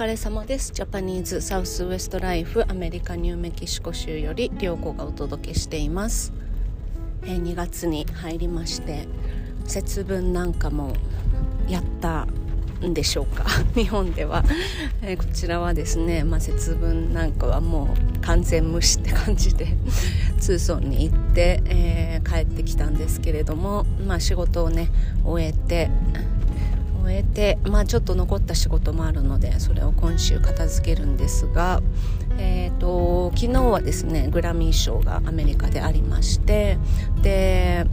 疲れ様です。ジャパニーズサウスウエストライフアメリカニューメキシコ州より良子がお届けしています、えー、2月に入りまして節分なんかもやったんでしょうか？日本では、えー、こちらはですね、まあ、節分なんかはもう完全無視って感じで通村に行って、えー、帰ってきたんですけれども、まあ、仕事をね終えて終えて、まあ、ちょっと残った仕事もあるのでそれを今週片付けるんですが、えーと、昨日はですねグラミー賞がアメリカでありましてで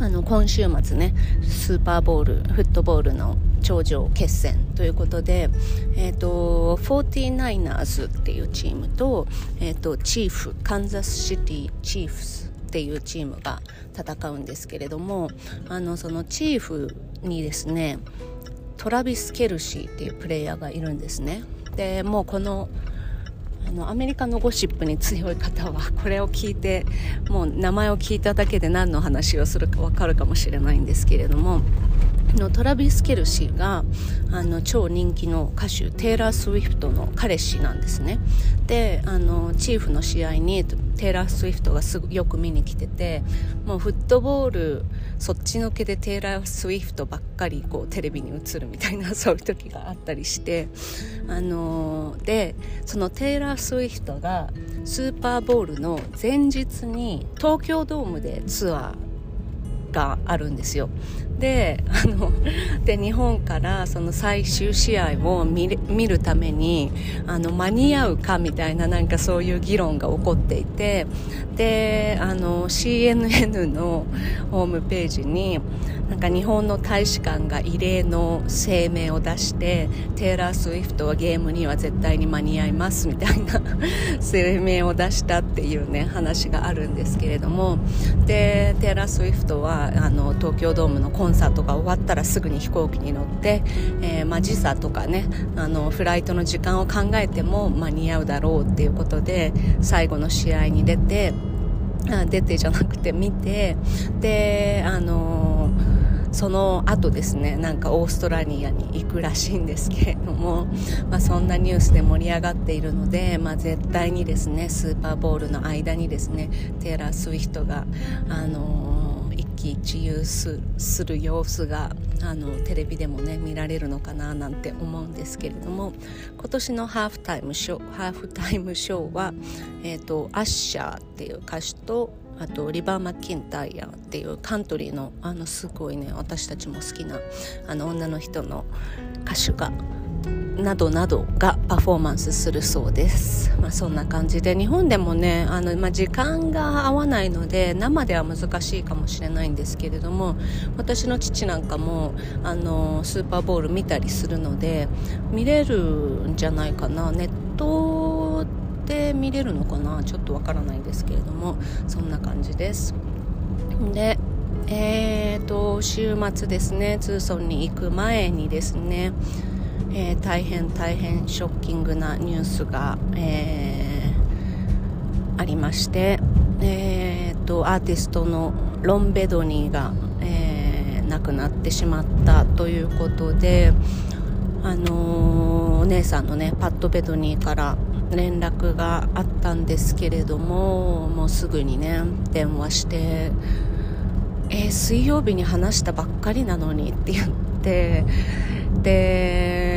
あの今週末ねスーパーボールフットボールの頂上決戦ということで、えーと、49ers っていうチームと,、えーとチーフカンザスシティチーフスっていうチームが戦うんですけれどもあのそのチーフにですねトラビス・ケルシーっていうプレイヤーがいるんですね。でもうこのあのアメリカのゴシップに強い方はこれを聞いてもう名前を聞いただけで何の話をするか分かるかもしれないんですけれどものトラビス・ケルシーがあの超人気の歌手テイラー・スウィフトの彼氏なんですね。であのチーフの試合にテイラー・スウィフトがすぐよく見に来ててもうフットボールそっちのけでテイラー・スウィフトばっかりこうテレビに映るみたいなそういう時があったりしてあのでそのテイラー・スウィフトがスーパーボールの前日に東京ドームでツアーがあるんですよ。であの で日本からその最終試合を見るためにあの間に合うかみたいななんかそういう議論が起こっていてであの CNN のホームページになんか日本の大使館が異例の声明を出してテイラー・スウィフトはゲームには絶対に間に合いますみたいな 声明を出したっていうね話があるんですけれどもでテイラー・スウィフトはあの東京ドームのコンサートが終わったらすぐに飛行機に乗って、えー、まあ、時差とかねあのフライトの時間を考えても間に合うだろうっていうことで最後の試合に出て出てじゃなくて見てであのその後ですねなんかオーストラリアに行くらしいんですけれども、まあ、そんなニュースで盛り上がっているので、まあ、絶対にですねスーパーボールの間にですねテイラー・スウィフトがあの喜一憂する様子があのテレビでもね見られるのかななんて思うんですけれども今年のハーフタイムショーハーフタイムショーは、えーと、アッシャーっていう歌手とあとリバー・マッキンタイヤっていうカントリーのあのすごいね私たちも好きなあの女の人の歌手がなどなどがパフォーマンスするそうです、まあ、そんな感じで日本でもねあの、まあ、時間が合わないので生では難しいかもしれないんですけれども私の父なんかもあのスーパーボール見たりするので見れるんじゃないかな。ネットで見れるのかな？ちょっとわからないんですけれどもそんな感じです。でえーと週末ですねツーソンに行く前にですねえー、大変大変ショッキングなニュースが、えー、ありまして、えーと、アーティストのロン・ベドニーが、えー、亡くなってしまったということで、あのー、お姉さんのねパッド・ベドニーから連絡があったんですけれどももうすぐにね電話して「えー、水曜日に話したばっかりなのに」って言ってで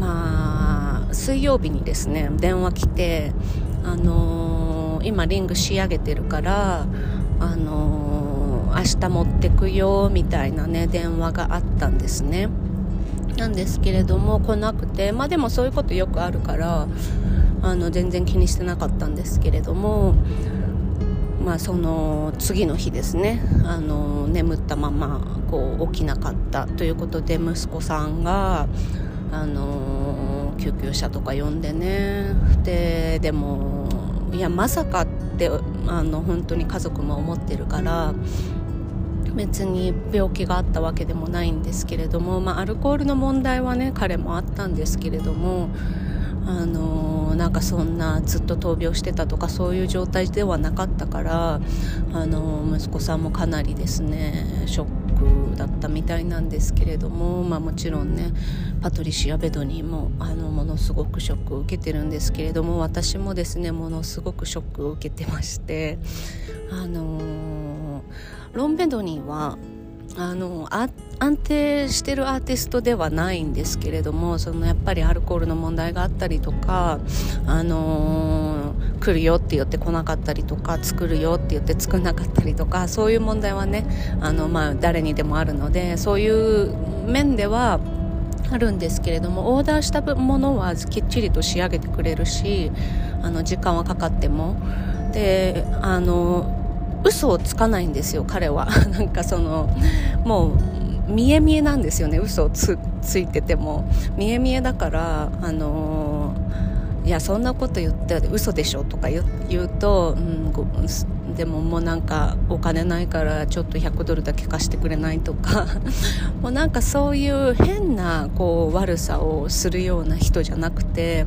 まあ水曜日にですね電話来てあのー、今リング仕上げてるからあのー、明日持ってくよみたいなね電話があったんですね。なんですけれども来なくてまあでもそういうことよくあるからあの全然気にしてなかったんですけれどもまあ、その次の日ですねあの眠ったままこう起きなかったということで息子さんがあの救急車とか呼んでね。ででもいやまさかってあの本当に家族も思ってるから別に病気があったわけでもないんですけれども、まあ、アルコールの問題はね彼もあったんですけれどもあのなんかそんなずっと闘病してたとかそういう状態ではなかったからあの息子さんもかなりですねショックだったみたいなんですけれども、まあ、もちろんねパトリシア・ベドニーもあのものすごくショックを受けてるんですけれども私もですねものすごくショックを受けてましてあの、ロン・ベドニーはあの安定してるアーティストではないんですけれどもそのやっぱりアルコールの問題があったりとか、あのー、来るよって言って来なかったりとか作るよって言って作らなかったりとかそういう問題はねあの、まあ、誰にでもあるのでそういう面ではあるんですけれどもオーダーしたものはきっちりと仕上げてくれるしあの時間はかかっても。であの嘘をつかないんですよ彼は。なんかそのもう見え見えなんですよね嘘をついてても。見え見えだからあのー、いやそんなこと言って嘘でしょとか言うと、うん、でももうなんかお金ないからちょっと100ドルだけ貸してくれないとか。もうなんかそういう変なこう悪さをするような人じゃなくて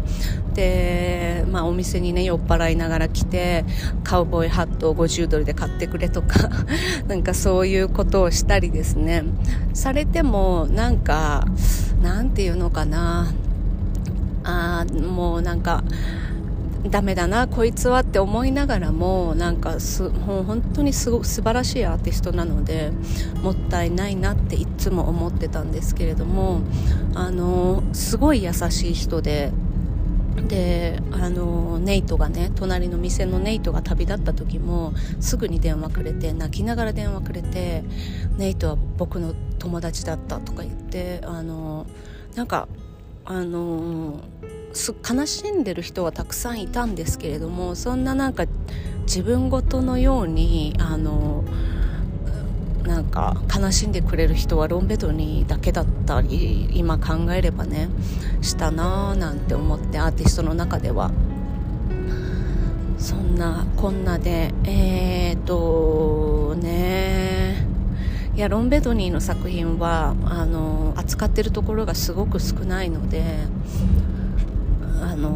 で、まあ、お店にね酔っ払いながら来てカウボーイハットを50ドルで買ってくれとか。なんかそういうことをしたりですね。されてもなんかなんていうのかな。あもうなんかダメだなこいつはって思いながらもなんかすもう本当にすご素晴らしいアーティストなのでもったいないなっていつも思ってたんですけれどもあのすごい優しい人でであのネイトがね隣の店のネイトが旅立った時もすぐに電話くれて泣きながら電話くれてネイトは僕の友達だったとか言ってあのなんかあの悲しんでる人はたくさんいたんですけれどもそんななんか自分ごとのようにあのなんか悲しんでくれる人はロンベドニーだけだったり今考えればねしたなーなんて思ってアーティストの中では。そんなこんなでえーとねいやロンベドニーの作品はあの扱ってるところがすごく少ないのであの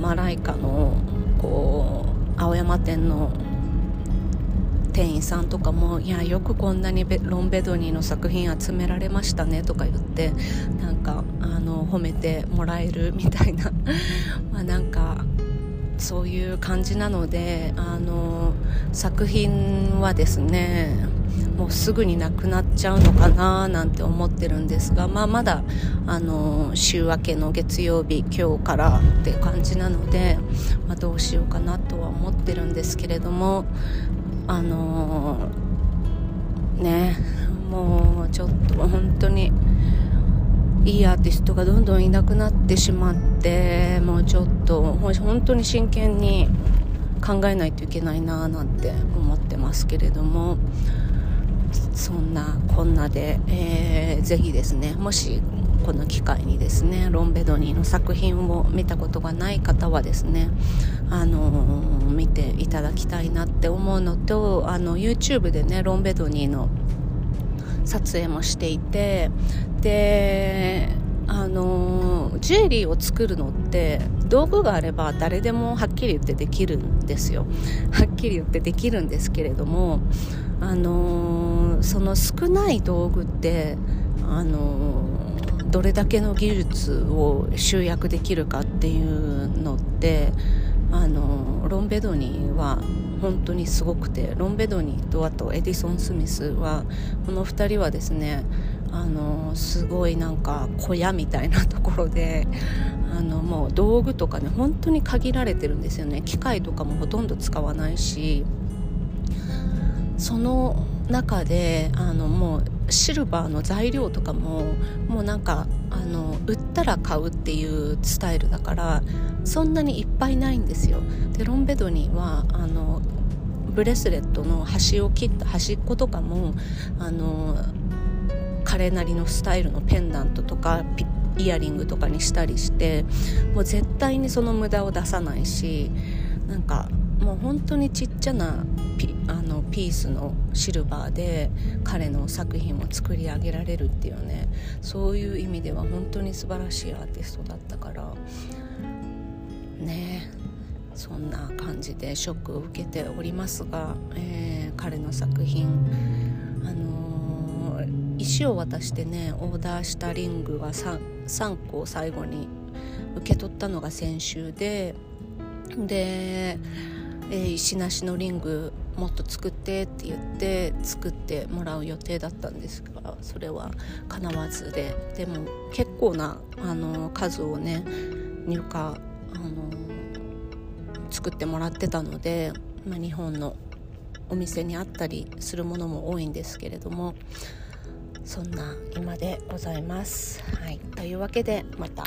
マライカのこう青山店の店員さんとかも「いやよくこんなにロン・ベドニーの作品集められましたね」とか言ってなんかあの褒めてもらえるみたいな まあなんかそういう感じなのであの作品はですねもうすぐになくなっちゃうのかななんて思ってるんですが、まあ、まだあの週明けの月曜日今日からって感じなので、まあ、どうしようかなとは思ってるんですけれどもあのねもうちょっと本当にいいアーティストがどんどんいなくなってしまってもうちょっと本当に真剣に考えないといけないななんて思ってますけれどもそんなこんなで、えー、ぜひですねもしこの機会にですねロン・ベドニーの作品を見たことがない方はですね、あのー、見ていただきたいなって思うのとあの YouTube でねロン・ベドニーの撮影もしていてであのジュエリーを作るのって道具があれば誰でもはっきり言ってできるんですよ。はっきり言ってできるんですけれどもあのその少ない道具ってあのどれだけの技術を集約できるかっていうのってあのロン・ベドニーは本当にすごくてロン・ベドニーとあとエディソン・スミスはこの2人はですねあのすごいなんか小屋みたいなところで あのもう道具とかね本当に限られてるんですよね。機械とかもほとんど使わないし。その中であのもうシルバーの材料とかももうなんかあの売ったら買うっていうスタイルだからそんなにいっぱいないんですよ。でロンベドニーはあのブレスレットの端を切った端っことかもあの彼なりのスタイルのペンダントとかイヤリングとかにしたりしてもう絶対にその無駄を出さないしなんかもう本当にちっちゃなピあのピースのシルバーで彼の作品を作り上げられるっていうねそういう意味では本当に素晴らしいアーティストだったからねそんな感じでショックを受けておりますが、えー、彼の作品あのー石を渡してねオーダーしたリングが 3, 3個最後に受け取ったのが先週でで、えー、石なしのリングもっと作ってって言って作ってもらう予定だったんですがそれは叶わずででも結構なあの数をね入荷あの作ってもらってたので、まあ、日本のお店にあったりするものも多いんですけれどもそんな今でございます。はい、というわけでまた。